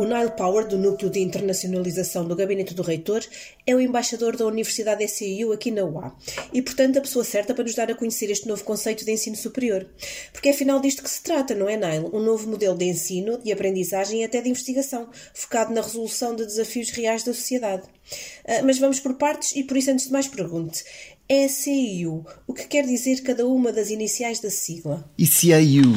O Nile Power, do Núcleo de Internacionalização do Gabinete do Reitor, é o embaixador da Universidade SIU aqui na UA e, portanto, a pessoa certa para nos dar a conhecer este novo conceito de ensino superior. Porque é afinal disto que se trata, não é, Nile? Um novo modelo de ensino, de aprendizagem e até de investigação, focado na resolução de desafios reais da sociedade. Uh, mas vamos por partes e, por isso, antes de mais, pergunte: ECIU, o que quer dizer cada uma das iniciais da sigla? ECIU,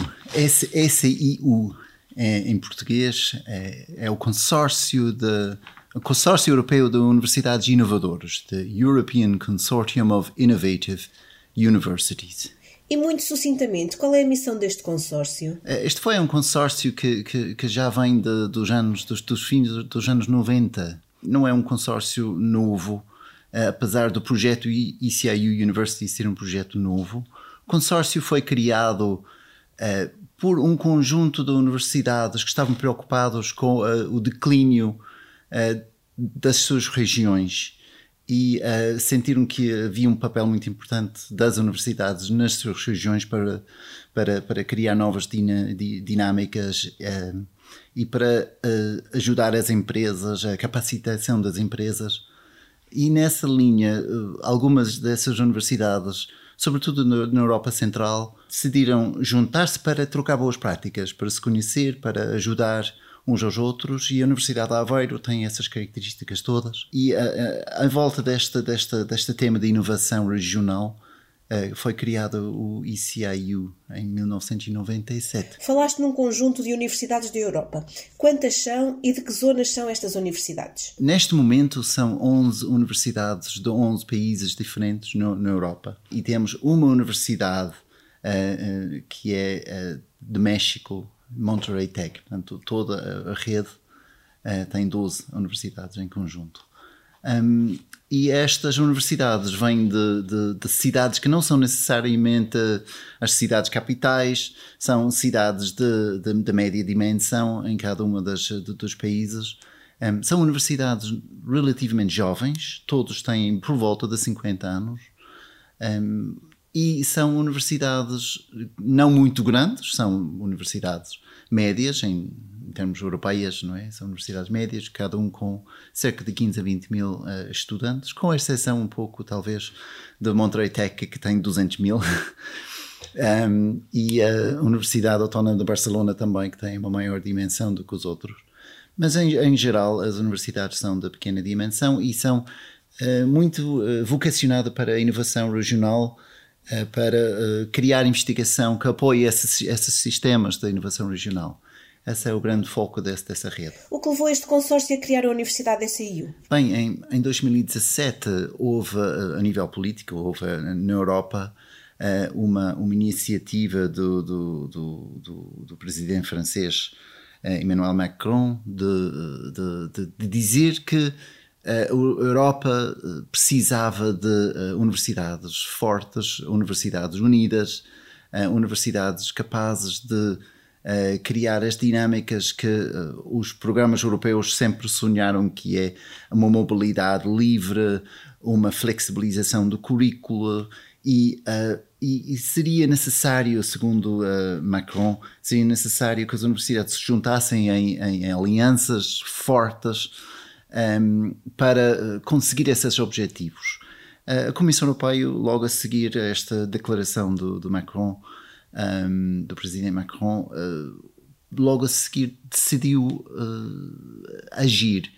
SIU é, em português, é, é o consórcio de o Consórcio Europeu de Universidades Inovadoras, the European Consortium of Innovative Universities. E muito sucintamente, qual é a missão deste consórcio? É, este foi um consórcio que, que, que já vem de, dos anos dos, dos fins dos anos 90. Não é um consórcio novo, é, apesar do projeto ECIU University ser um projeto novo. O consórcio foi criado uh, por um conjunto de universidades que estavam preocupados com uh, o declínio uh, das suas regiões e uh, sentiram que havia um papel muito importante das universidades nas suas regiões para, para, para criar novas dinâmicas e para ajudar as empresas, a capacitação das empresas. E nessa linha, algumas dessas universidades sobretudo na Europa Central, decidiram juntar-se para trocar boas práticas, para se conhecer, para ajudar uns aos outros e a Universidade de Aveiro tem essas características todas. E a, volta desta, desta, desta tema de inovação regional eh, foi criado o ECIU em 1997. Falaste num conjunto de universidades da Europa. Quantas são e de que zonas são estas universidades? Neste momento são 11 universidades de 11 países diferentes no, na Europa. E temos uma universidade uh, uh, que é de México, Monterrey Tech. Portanto, toda a rede tem 12 universidades em conjunto. Um, e estas universidades vêm de, de, de, cidades que não são necessariamente as cidades capitais, são cidades de, de média dimensão em cada das, dos países. Um, são universidades relativamente jovens, todos têm por volta de 50 anos. Um, e são universidades não muito grandes, são universidades médias em termos europeias, não é? São universidades médias, cada um com cerca de 15 a 20 mil uh, estudantes, com exceção um pouco, talvez, da Monterey Tech, que tem 200 mil. um, e a Universidade Autónoma de Barcelona também, que tem uma maior dimensão do que os outros. Mas, em, em geral, as universidades são de pequena dimensão e são uh, muito uh, vocacionadas para a inovação regional, para criar investigação que apoie esses, esses sistemas de inovação regional. Esse é o grande foco desse, dessa rede. O que levou este consórcio a criar a Universidade SIU? Bem, em, em 2017 houve, a nível político, houve na Europa eh, uma, uma iniciativa do, do, do, do presidente francês eh, Emmanuel Macron de, de, de dizer que eh, a Europa precisava de universidades fortes, universidades unidas, universidades capazes de uh, criar as dinâmicas que uh, os programas europeus sempre sonharam, que é uma mobilidade livre, uma flexibilização do currículo e, uh, e, e seria necessário, segundo Macron, seria necessário que as universidades se juntassem em, em, em alianças fortes um, ehm, para conseguir esses objetivos. A Comissão Europeia, logo a seguir esta declaração do, do Macron, um, do presidente Macron, uh, logo a seguir decidiu uh, agir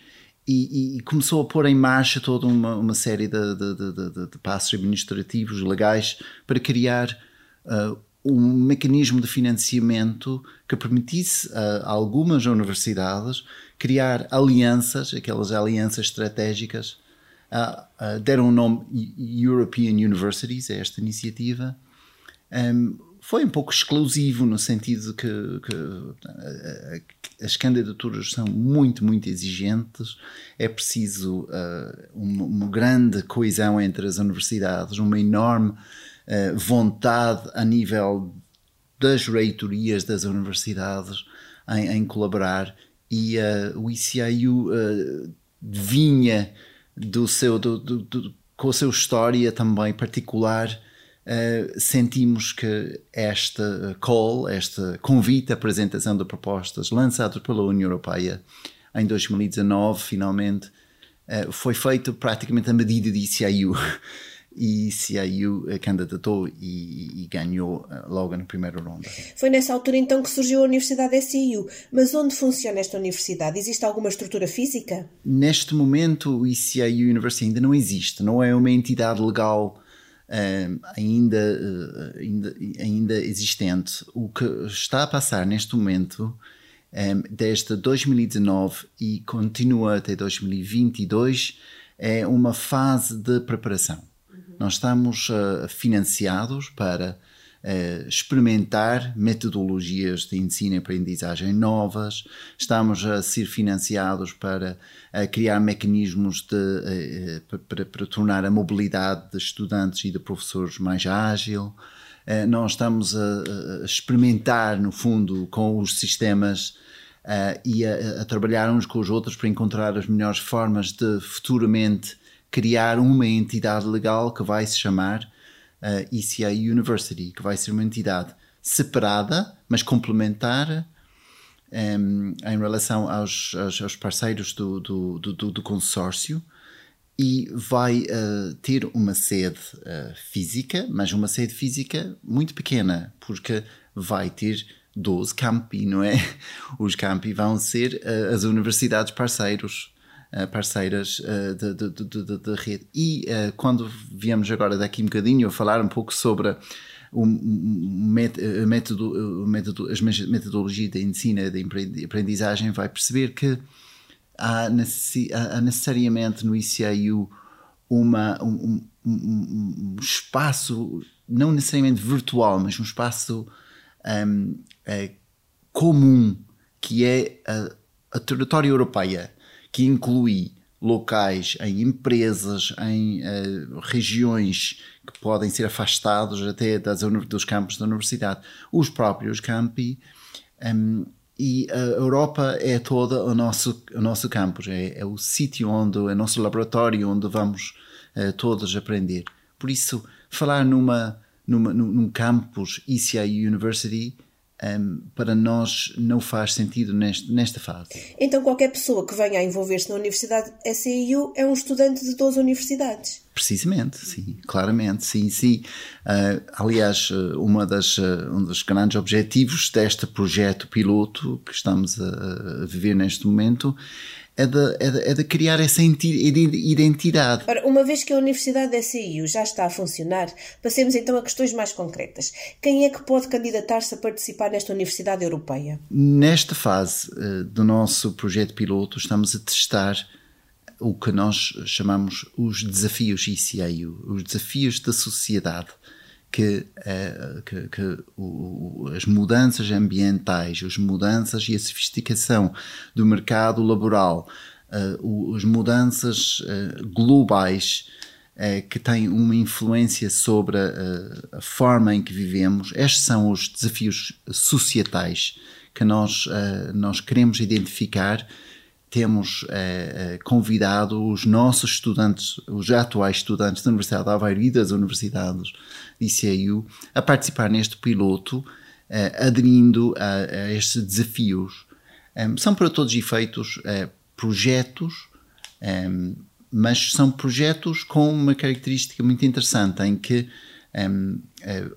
e, e, começou a pôr em marcha toda uma, uma série de, de, de, de, passos administrativos, legais, para criar uh, um mecanismo de financiamento que permitisse a algumas universidades criar alianças, aquelas alianças estratégicas. Uh, deram o nome European Universities a esta iniciativa. Um, foi um pouco exclusivo no sentido que, que, eh, as candidaturas são muito, muito exigentes, é preciso uh, uma, uma, grande coesão entre as universidades, uma enorme uh, vontade a nível das reitorias das universidades em, em colaborar. E uh, o ICIU vinha do seu, do, do, do, com a sua história também particular Uh, sentimos que esta call, esta convite à apresentação de propostas lançadas pela União Europeia em 2019, finalmente, uh, foi feito praticamente a medida de ICIU. e CIU candidatou e, e, ganhou eh, logo na primeira ronda. Foi nessa altura então que surgiu a Universidade SIU. Mas onde funciona esta universidade? Existe alguma estrutura física? Neste momento, o ICIU University ainda não existe, não é uma entidade legal uh, ainda, uh, ainda, ainda existente. O que está a passar neste momento, um, desde 2019 e continua até 2022, é uma fase de preparação nós estamos uh, financiados para uh, experimentar metodologias de ensino e aprendizagem novas, estamos a ser financiados para uh, criar mecanismos de, para, para, tornar a mobilidade de estudantes e de professores mais ágil. nós estamos a, a, experimentar, no fundo, com os sistemas e a, a trabalhar uns com os outros para encontrar as melhores formas de futuramente criar uma entidade legal que vai se chamar eh, ECA University, que vai ser uma entidade separada, mas complementar um, em relação aos, aos, aos parceiros do, do, do, do, consórcio e vai uh, ter uma sede uh, física, mas uma sede física muito pequena, porque vai ter 12 campi, não é? Os campi vão ser uh, as universidades parceiros parceiras uh, da rede. E uh, quando viemos agora daqui um bocadinho a falar um pouco sobre o método, método, as metodologias de ensino de aprendizagem, vai perceber que há, necess, há necessariamente no ICIU uma, um, um, um, espaço, não necessariamente virtual, mas um espaço um, é, comum que é a, a território europeia que inclui locais em empresas, em uh, regiões que podem ser afastados até das, dos campos da universidade, os próprios campi. Um, e a Europa é toda o nosso, o nosso campus, é, é o sítio onde, é o nosso laboratório onde vamos uh, todos aprender. Por isso, falar numa, numa, num campus ECI University um, para nós não faz sentido neste, nesta fase. Então, qualquer pessoa que venha a envolver-se na Universidade SEIU é um estudante de 12 universidades? Precisamente, sim, claramente, sim, sim. Uh, aliás, uma das, uh, um dos grandes objetivos deste projeto piloto que estamos a, a viver neste momento é de, é de, é de criar essa identidade. Ora, uma vez que a Universidade da SIU já está a funcionar, passemos então a questões mais concretas. Quem é que pode candidatar-se a participar nesta Universidade Europeia? Nesta fase uh, do nosso projeto piloto, estamos a testar o que nós chamamos os desafios ICAU, os desafios da sociedade que, é, que, que o, as mudanças ambientais, as mudanças e a sofisticação do mercado laboral, uh, as mudanças uh, globais uh, que têm uma influência sobre a, a, forma em que vivemos, estes são os desafios societais que nós, nós queremos identificar temos eh, convidado os nossos estudantes, os atuais estudantes da Universidade de Aveiro e das universidades de ICAU a participar neste piloto, eh, aderindo a, a, estes desafios. Um, são para todos os efeitos eh, projetos, um, mas são projetos com uma característica muito interessante em que um,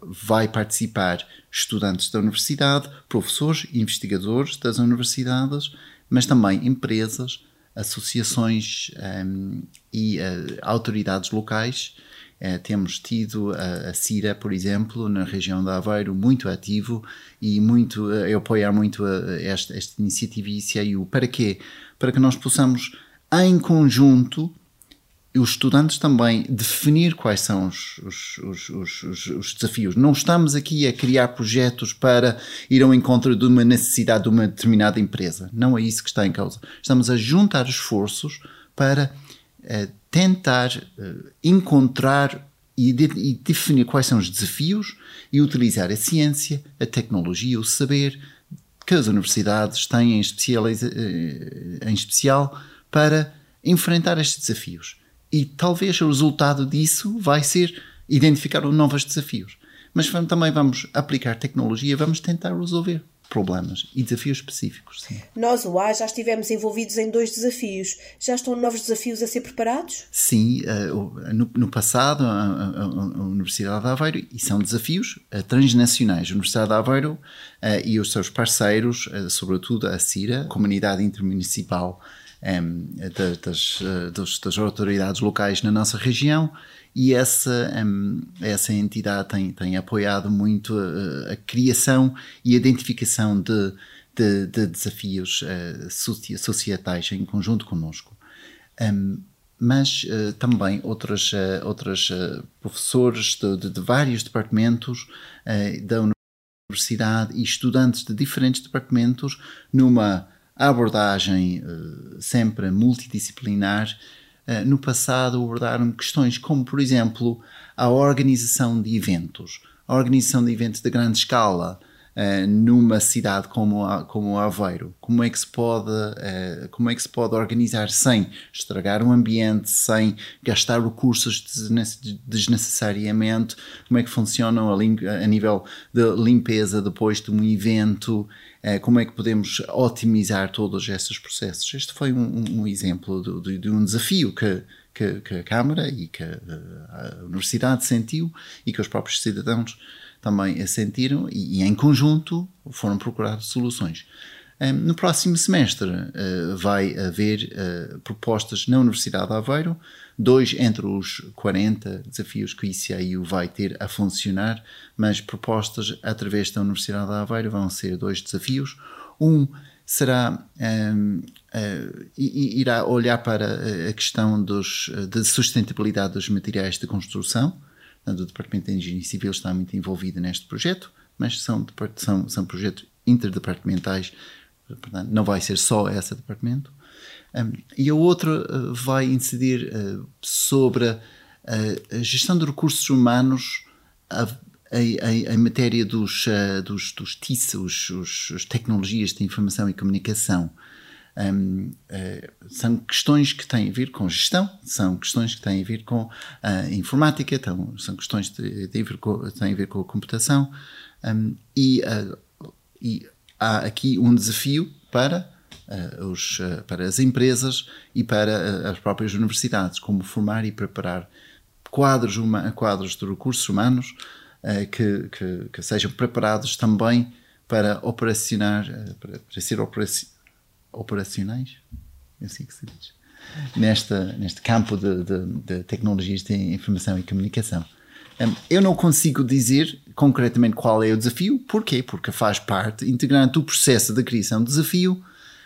vai participar estudantes da universidade, professores, investigadores das universidades mas também empresas, associações um, e uh, autoridades locais. Uh, temos tido a, a, CIRA, por exemplo, na região da Aveiro, muito ativo e muito, uh, apoiar muito esta, esta iniciativa ICIU. Para quê? Para que nós possamos, em conjunto, os estudantes também definir quais são os, os, os, os, desafios. Não estamos aqui a criar projetos para ir ao encontro de uma necessidade de uma determinada empresa. Não é isso que está em causa. Estamos a juntar esforços para uh, tentar uh, encontrar e, de, e definir quais são os desafios e utilizar a ciência, a tecnologia, o saber que as universidades têm em, uh, em especial para enfrentar estes desafios e talvez o resultado disso vai ser identificar novos desafios. Mas também vamos aplicar tecnologia, vamos tentar resolver. problemas e desafios específicos. Sim. Nós, o A, já estivemos envolvidos em dois desafios. Já estão novos desafios a ser preparados? Sim, uh, no, passado, a, Universidade de Aveiro, e são desafios uh, transnacionais. A Universidade de Aveiro uh, e os seus parceiros, sobretudo a CIRA, Comunidade Intermunicipal um, das, das, das autoridades locais na nossa região, e essa, um, essa entidade tem, tem apoiado muito a, a criação e identificação de, de, de desafios uh, societais em conjunto conosco. Um, mas uh, também outras, uh, outras uh, professores de, de, de, vários departamentos da universidade e estudantes de diferentes departamentos numa abordagem sempre multidisciplinar eh, no passado abordaram questões como, por exemplo, a organização de eventos, a organização de eventos de grande escala uh, numa cidade como, a, como Aveiro. Como é que se pode, como é que se pode organizar sem estragar o ambiente, sem gastar recursos desnecessariamente? Como é que funcionam a, a nível de limpeza depois de um evento? Eh, como é que podemos otimizar todos esses processos. Este foi um, um exemplo de, de, um desafio que, que, que, a Câmara e que a Universidade sentiu e que os próprios cidadãos também sentiram e, e em conjunto foram procurar soluções. No próximo semestre uh, vai haver propostas na Universidade de Aveiro, dois entre os 40 desafios que o ICAIU vai ter a funcionar, mas propostas através da Universidade de Aveiro vão ser dois desafios. Um será um, uh, irá olhar para a questão dos, de sustentabilidade dos materiais de construção. O Departamento de Engenharia Civil está muito envolvido neste projeto, mas são, são, são projetos interdepartamentais Portanto, não vai ser só esse departamento. E a outra uh, vai incidir uh, sobre a, a, gestão de recursos humanos em matéria dos, uh, dos, dos TIS, os, os, as tecnologias de informação e comunicação. Um, são questões que têm a ver com gestão, são questões que têm a ver com a informática, então, são questões que têm a ver com, a, a computação um, e, e há aqui um desafio para, os, uh, para as empresas e para uh, as próprias universidades, como formar e preparar quadros, uma, quadros de recursos humanos que, que, que, sejam preparados também para operacionar, para, para ser operaci operacionais, é assim que se diz, neste campo de, de, de tecnologias de informação e comunicação. Eu não consigo dizer concretamente qual é o desafio. Porquê? Porque faz parte, integrante do processo de criação de desafio,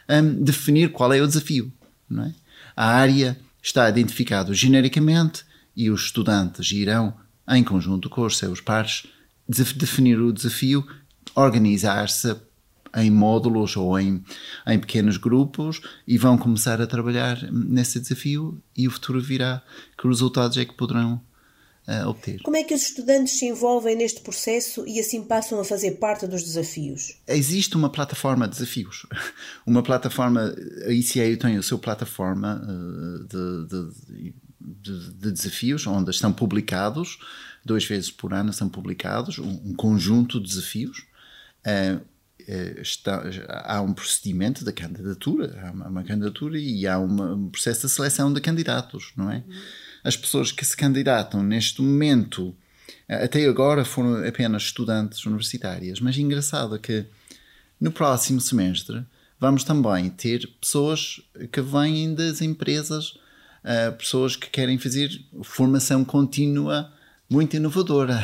um, definir qual é o desafio. Não é? A área está identificada genericamente e os estudantes irão, em conjunto com os seus pares, definir o desafio, organizar-se em módulos ou em, em pequenos grupos e vão começar a trabalhar nesse desafio e o futuro virá que resultados é que poderão uh, obter. Como é que os estudantes se envolvem neste processo e assim passam a fazer parte dos desafios? Existe uma plataforma de desafios. Uma plataforma, a ICAU tem a sua plataforma uh, de, de, de, de, desafios, onde estão publicados, duas vezes por ano são publicados, um, um conjunto de desafios. Uh, Está, há um procedimento da candidatura, há uma, uma candidatura e há uma, um processo de seleção de candidatos, não é? Uhum as pessoas que se candidatam neste momento, eh, até agora foram apenas estudantes universitárias, mas engraçado é que no próximo semestre vamos também ter pessoas que vêm das empresas, eh, pessoas que querem fazer formação contínua muito inovadora.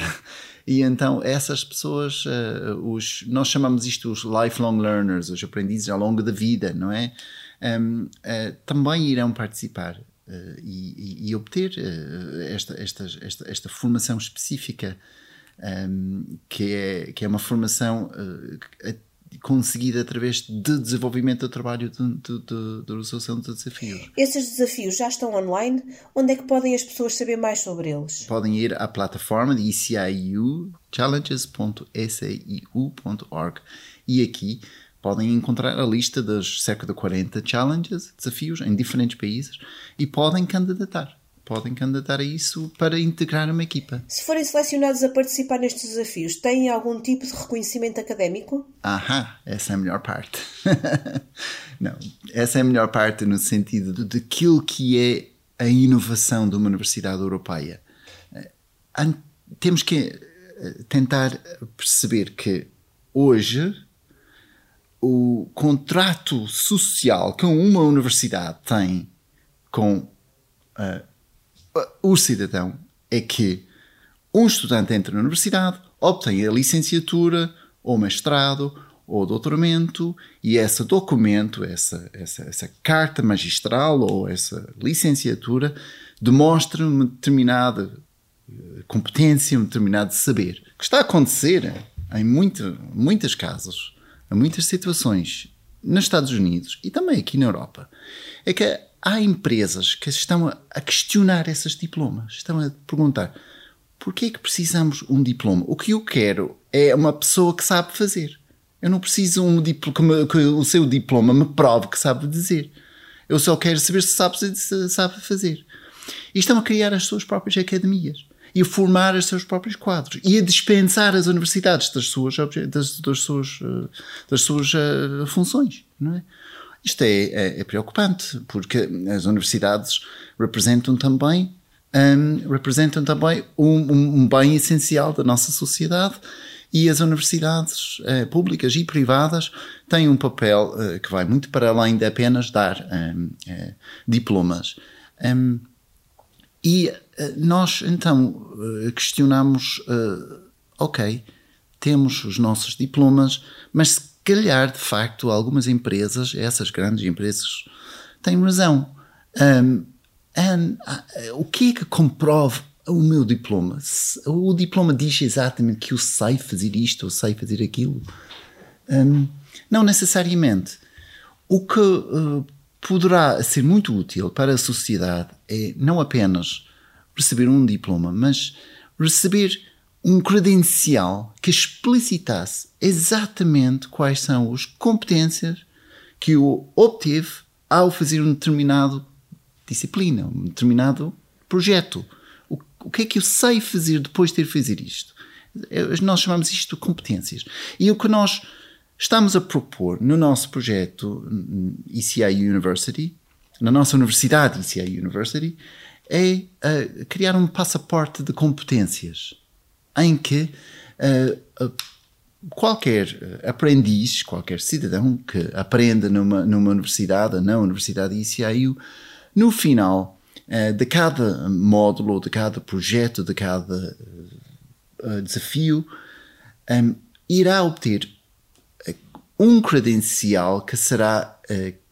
E então essas pessoas, uh, os, nós chamamos isto os lifelong learners, os aprendizes ao longo da vida, não é? Um, uh, também irão participar. Uh, e, e, obter uh, esta, esta, esta, esta, formação específica, um, ehm, que, é, que é uma formação uh, conseguida através de desenvolvimento do trabalho de, de, de, de, resolução de desafios. Esses desafios já estão online? Onde é que podem as pessoas saber mais sobre eles? Podem ir à plataforma de ICIU, challenges.saiu.org e aqui podem encontrar a lista das cerca de 40 challenges, desafios em diferentes países e podem candidatar. podem candidatar a isso para integrar uma equipa. Se forem selecionados a participar nestes desafios, têm algum tipo de reconhecimento académico? Ahá, essa é a melhor parte. Não, essa é a melhor parte no sentido daquilo que é a inovação de uma universidade europeia. Eh, temos que eh, tentar perceber que hoje o contrato social que uma universidade tem com uh, o cidadão é que um estudante entra na universidade, obtém a licenciatura ou mestrado ou doutoramento e esse documento, essa, essa, essa carta magistral ou essa licenciatura demonstra uma determinada eh, competência, um determinado saber. Que está a acontecer em muito, muitos casos, em muitas situações, nos Estados Unidos e também aqui na Europa, é que há empresas que estão a questionar esses diplomas, estão a perguntar porquê é que precisamos um diploma? O que eu quero é uma pessoa que sabe fazer. Eu não preciso um diploma, que, o seu diploma me prove que sabe dizer. Eu só quero saber se sabe, se sabe fazer. E estão a criar as suas próprias academias e a formar os seus próprios quadros e a dispensar as universidades das suas, das, das suas, eh, das suas uh, funções. Não é? Isto é, é, é preocupante, porque as universidades representam também um, representam também um, um, bem essencial da nossa sociedade e as universidades uh, públicas e privadas têm um papel uh, que vai muito para além de apenas dar um, diplomas. Um, e nós então questionamos: ok, temos os nossos diplomas, mas calhar, de facto, algumas empresas, essas grandes empresas, têm razão. Um, um, o que é que comprove o meu diploma? O diploma diz exatamente que eu sei fazer isto ou sei fazer aquilo? Um, não necessariamente. O que uh, poderá ser muito útil para a sociedade é não apenas receber um diploma, mas receber um credencial que explicitasse exatamente quais são as competências que eu obteve ao fazer um determinado disciplina, um determinado projeto. O, o que é que eu sei fazer depois de ter feito isto? Nós chamamos isto de competências. E o que nós estamos a propor no nosso projeto ECI University, na nossa universidade ECI University, é uh, criar um passaporte de competências em que uh, qualquer aprendiz, qualquer cidadão que aprenda numa, numa universidade, na Universidade ICIU, no final de cada módulo, de cada projeto, de cada desafio, um, irá obter um credencial que será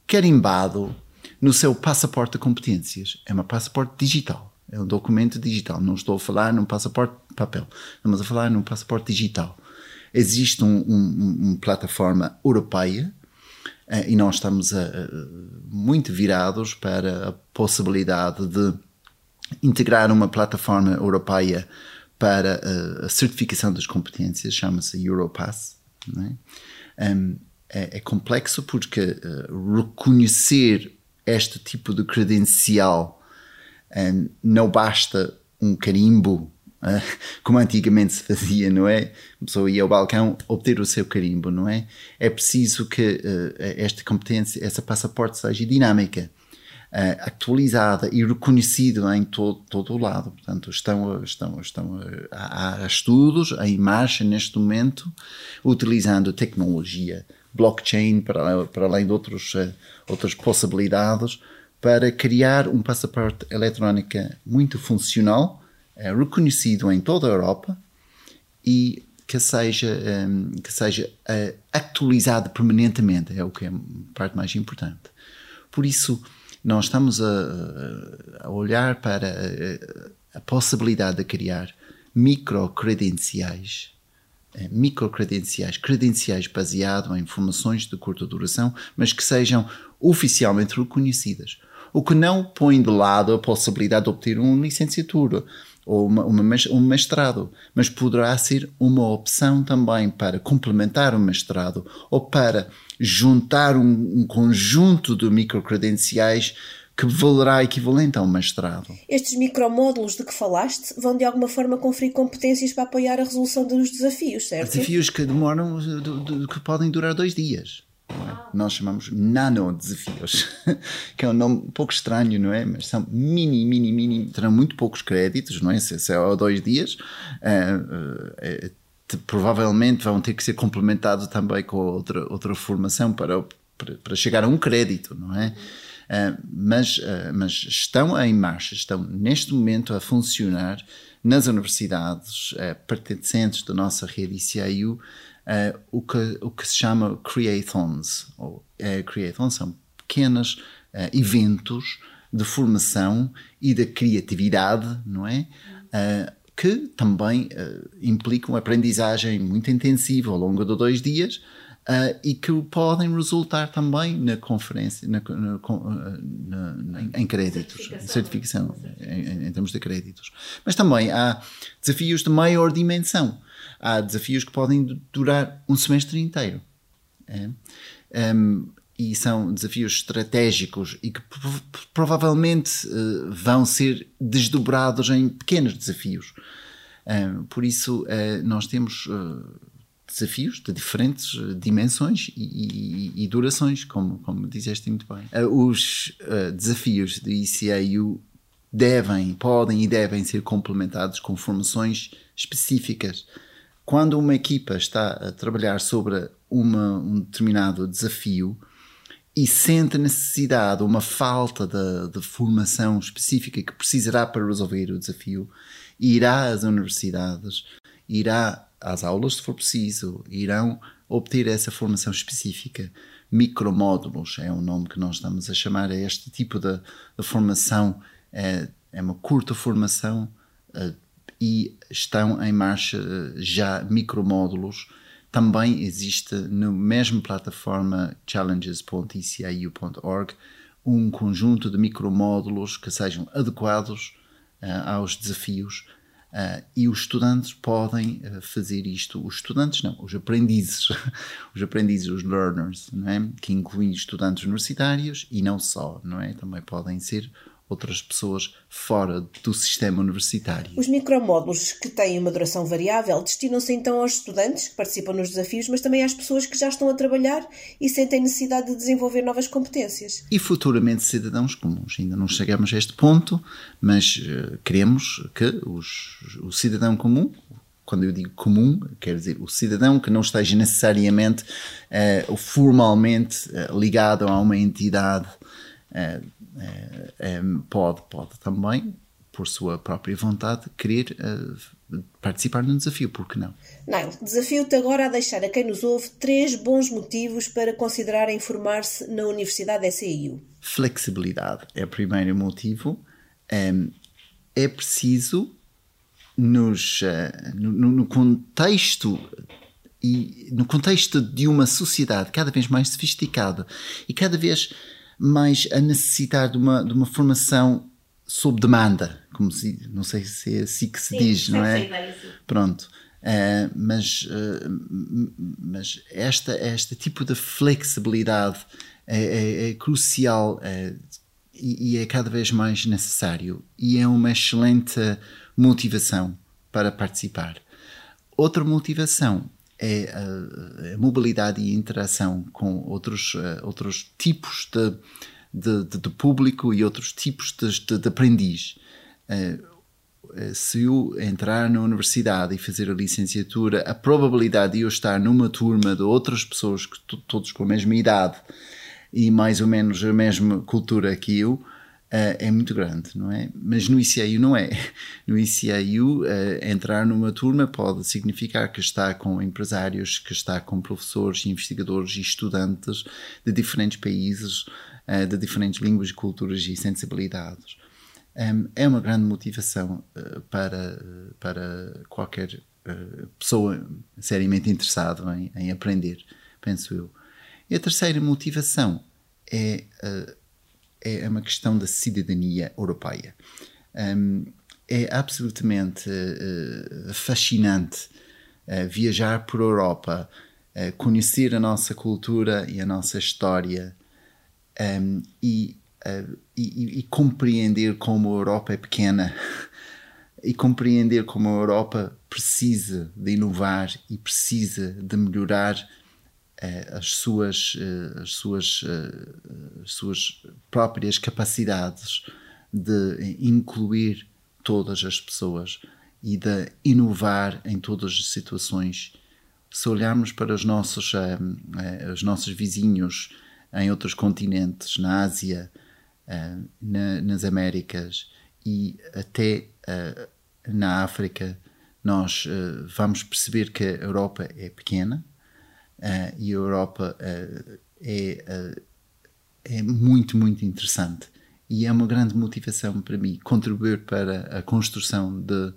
carimbado no seu passaporte de competências. É um passaporte digital. É um documento digital. Não estou a falar num passaporte papel. Estamos a falar num passaporte digital. Existe uma um, um plataforma europeia uh, e nós estamos a, muito virados para a possibilidade de integrar uma plataforma europeia para uh, a certificação das competências, chama-se Europass. É? Um, é, é? complexo porque uh, reconhecer este tipo de credencial um, não basta um carimbo como antigamente se fazia, não é? A pessoa ia ao balcão obter o seu carimbo, não é? É preciso que esta competência, essa passaporte seja dinâmica, atualizada e reconhecida em todo, todo o lado. Portanto, estão, estão, estão há, estudos em marcha neste momento, utilizando tecnologia, blockchain, para, para além de outros, outras possibilidades, para criar um passaporte eletrónico muito funcional, é reconhecido em toda a Europa e que seja, um, que seja uh, atualizado permanentemente, é o que é a parte mais importante. Por isso, nós estamos a, a olhar para a, a, possibilidade de criar microcredenciais, uh, microcredenciais, credenciais baseados em informações de curta duração, mas que sejam oficialmente reconhecidas. O que não põe de lado a possibilidade de obter uma licenciatura ou uma, uma, um mestrado, mas poderá ser uma opção também para complementar o mestrado ou para juntar um, um conjunto de microcredenciais que valerá equivalente a um mestrado. Estes micromódulos de que falaste vão de alguma forma conferir competências para apoiar a resolução dos desafios, certo? Desafios que demoram, que podem durar dois dias. É? Nós chamamos nano-desafios, que é um nome um pouco estranho, não é? Mas são mini, mini, mini, terão muito poucos créditos, não é? Se, é dois dias, uh, uh, provavelmente vão ter que ser complementados também com outra, outra formação para, para, chegar a um crédito, não é? Mas, mas estão em marcha, estão neste momento a funcionar nas universidades pertencentes da nossa rede ICIU o, que, o que se chama Creathons. Ou, creathons são pequenos eventos de formação e de criatividade, não é? que também implicam aprendizagem muito intensiva ao longo de dois dias, Uh, e que podem resultar também na conferência, na, na, na, em créditos, certificação, certificação em, em, termos de créditos. Mas também há desafios de maior dimensão. Há desafios que podem durar um semestre inteiro. É? Um, e são desafios estratégicos e que provavelmente uh, vão ser desdobrados em pequenos desafios. Um, por isso, uh, nós temos uh, desafios de diferentes dimensões e, e, e durações, como, como disseste muito bem. Os desafios do ICAU devem, podem e devem ser complementados com formações específicas. Quando uma equipa está a trabalhar sobre uma, um determinado desafio e sente necessidade, uma falta de, de formação específica que precisará para resolver o desafio, irá às universidades, irá às aulas, se for preciso, irão obter essa formação específica. Micromódulos é o nome que nós estamos a chamar a este tipo de, de formação. É, é, uma curta formação uh, e estão em marcha uh, já micromódulos. Também existe na mesma plataforma challenges.eciu.org um conjunto de micromódulos que sejam adequados uh, aos desafios Uh, e os estudantes podem uh, fazer isto, os estudantes não, os aprendizes, os aprendizes, os learners, não é? que incluem estudantes universitários e não só, não é? Também podem ser outras pessoas fora do sistema universitário. Os micromódulos, que têm uma duração variável, destinam-se então aos estudantes que participam nos desafios, mas também às pessoas que já estão a trabalhar e sentem necessidade de desenvolver novas competências. E futuramente cidadãos comuns. Ainda não chegamos a este ponto, mas uh, queremos que os, o cidadão comum, quando eu digo comum, quer dizer o cidadão que não esteja necessariamente uh, ou formalmente uh, ligado a uma entidade pode, pode também, por sua própria vontade, querer uh, participar num desafio, por que não? Nail, desafio-te agora a deixar a quem nos ouve três bons motivos para considerar informar-se na Universidade SEIU. Flexibilidade é o primeiro motivo. Um, é preciso, nos, uh, no, no contexto e no contexto de uma sociedade cada vez mais sofisticada e cada vez mais a necessitar de uma, de uma formação sob demanda, como se, não sei se é assim que se sim, diz, não é? Ideia, Pronto. Uh, mas, uh, mas esta, este tipo de flexibilidade é, é, é crucial é, e, e, é cada vez mais necessário e é uma excelente motivação para participar. Outra motivação é a, a mobilidade e interação com outros, uh, outros tipos de, de, de, de, público e outros tipos de, de aprendiz. Uh, se eu entrar na universidade e fazer a licenciatura, a probabilidade de eu estar numa turma de outras pessoas, que todos com a mesma idade e mais ou menos a mesma cultura que eu, Uh, é muito grande, não é? Mas no ICIU não é. No ICIU, uh, eh, entrar numa turma pode significar que está com empresários, que está com professores, investigadores e estudantes de diferentes países, uh, de diferentes línguas, culturas e sensibilidades. Um, é uma grande motivação para, para qualquer pessoa seriamente interessada em, em, aprender, penso eu. E a terceira motivação é é, é uma questão da cidadania europeia. Um, é absolutamente uh, fascinante uh, viajar por Europa, uh, conhecer a nossa cultura e a nossa história um, e e, e, compreender como a Europa é pequena e compreender como a Europa precisa de inovar e precisa de melhorar as, suas, uh, as, suas, as suas próprias capacidades de incluir todas as pessoas e de inovar em todas as situações. Se olharmos para os nossos, os nossos vizinhos em outros continentes, na Ásia, na, nas Américas e até na África, nós vamos perceber que a Europa é pequena uh, e a Europa uh, é, é muito, muito interessante. E é uma grande motivação para mim contribuir para a construção de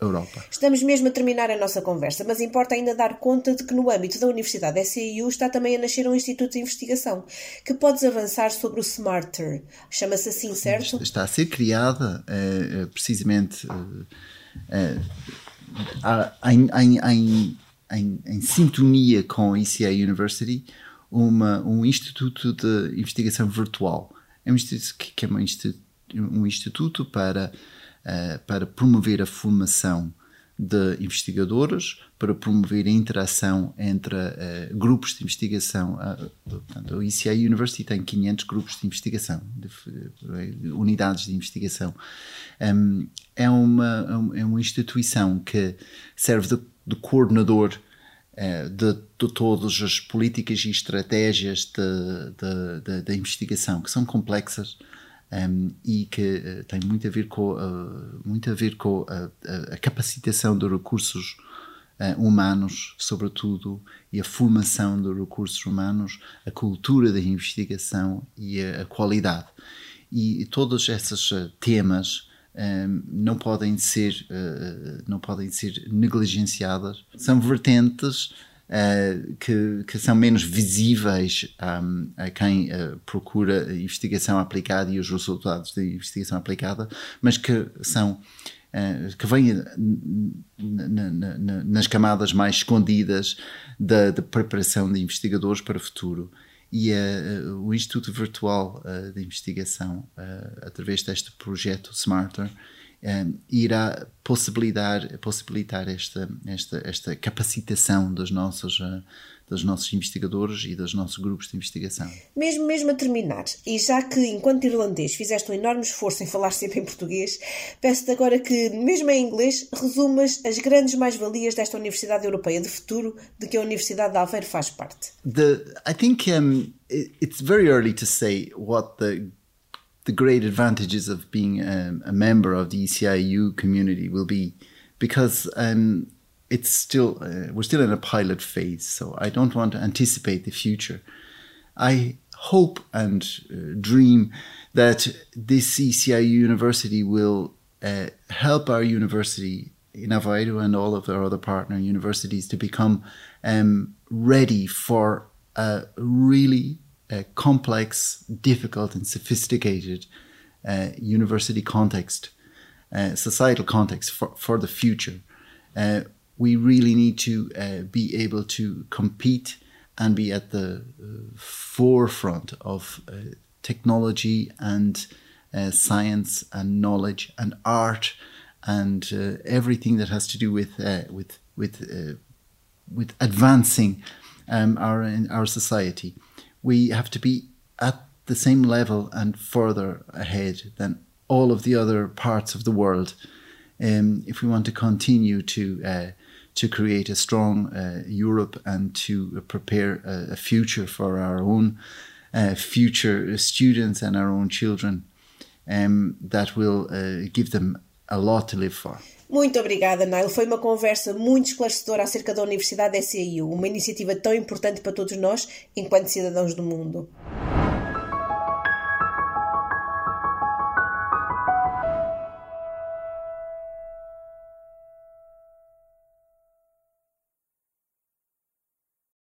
Europa. Estamos mesmo a terminar a nossa conversa, mas importa ainda dar conta de que no âmbito da Universidade SAU está também a nascer um Instituto de Investigação. Que podes avançar sobre o Smarter? Chama-se assim, certo? Está a ser criada uh, precisamente uh, uh, em, em, em, sintonia com a ECA University uma, um Instituto de Investigação Virtual. É um instituto que é um instituto, um instituto para uh, para promover a formação de investigadores, para promover a interação entre uh, grupos de investigação. Uh, portanto, o ECA University tem 500 grupos de investigação, de, unidades de investigação. Um, é, uma, é uma instituição que serve de, de coordenador de, de, todas as políticas e estratégias da investigação, que são complexas, um, e que uh, tem muito a ver com, uh, muito a, ver com a, a, capacitação de recursos uh, humanos, sobretudo, e a formação de recursos humanos, a cultura da investigação e a, qualidade. E, e todos esses temas um, não podem ser não podem ser negligenciadas. São vertentes uh, que, que, são menos visíveis um, a quem uh, procura investigação aplicada e os resultados da investigação aplicada, mas que são Uh, que vêm nas camadas mais escondidas da, da, preparação de investigadores para o futuro. E uh, o Instituto Virtual uh, de Investigação, através deste projeto Smarter, irá possibilitar, possibilitar esta, esta, esta capacitação dos nossos, dos nossos investigadores e dos nossos grupos de investigação. Mesmo, mesmo a terminar, e já que enquanto irlandês fizeste um enorme esforço em falar sempre em português, peço-te agora que, mesmo em inglês, resumas as grandes mais-valias desta Universidade Europeia de Futuro de que a Universidade de Aveiro faz parte. The, I think um, it's very early to say what the the great advantages of being a, a member of the ECIU community will be because um, it's still uh, we're still in a pilot phase, so I don't want to anticipate the future. I hope and uh, dream that this ECIU university will uh, help our university in Aveiro and all of our other partner universities to become um, ready for a really a complex, difficult, and sophisticated uh, university context, uh, societal context for, for the future. Uh, we really need to uh, be able to compete and be at the uh, forefront of uh, technology and science and knowledge and art and everything that has to do with with with with advancing um, our our society. We have to be at the same level and further ahead than all of the other parts of the world um, if we want to continue to uh, to create a strong uh, Europe and to prepare a, a, future for our own uh, future students and our own children um, that will uh, give them a lot to live for. Muito obrigada, Nail. Foi uma conversa muito esclarecedora acerca da Universidade SAU, uma iniciativa tão importante para todos nós enquanto cidadãos do mundo.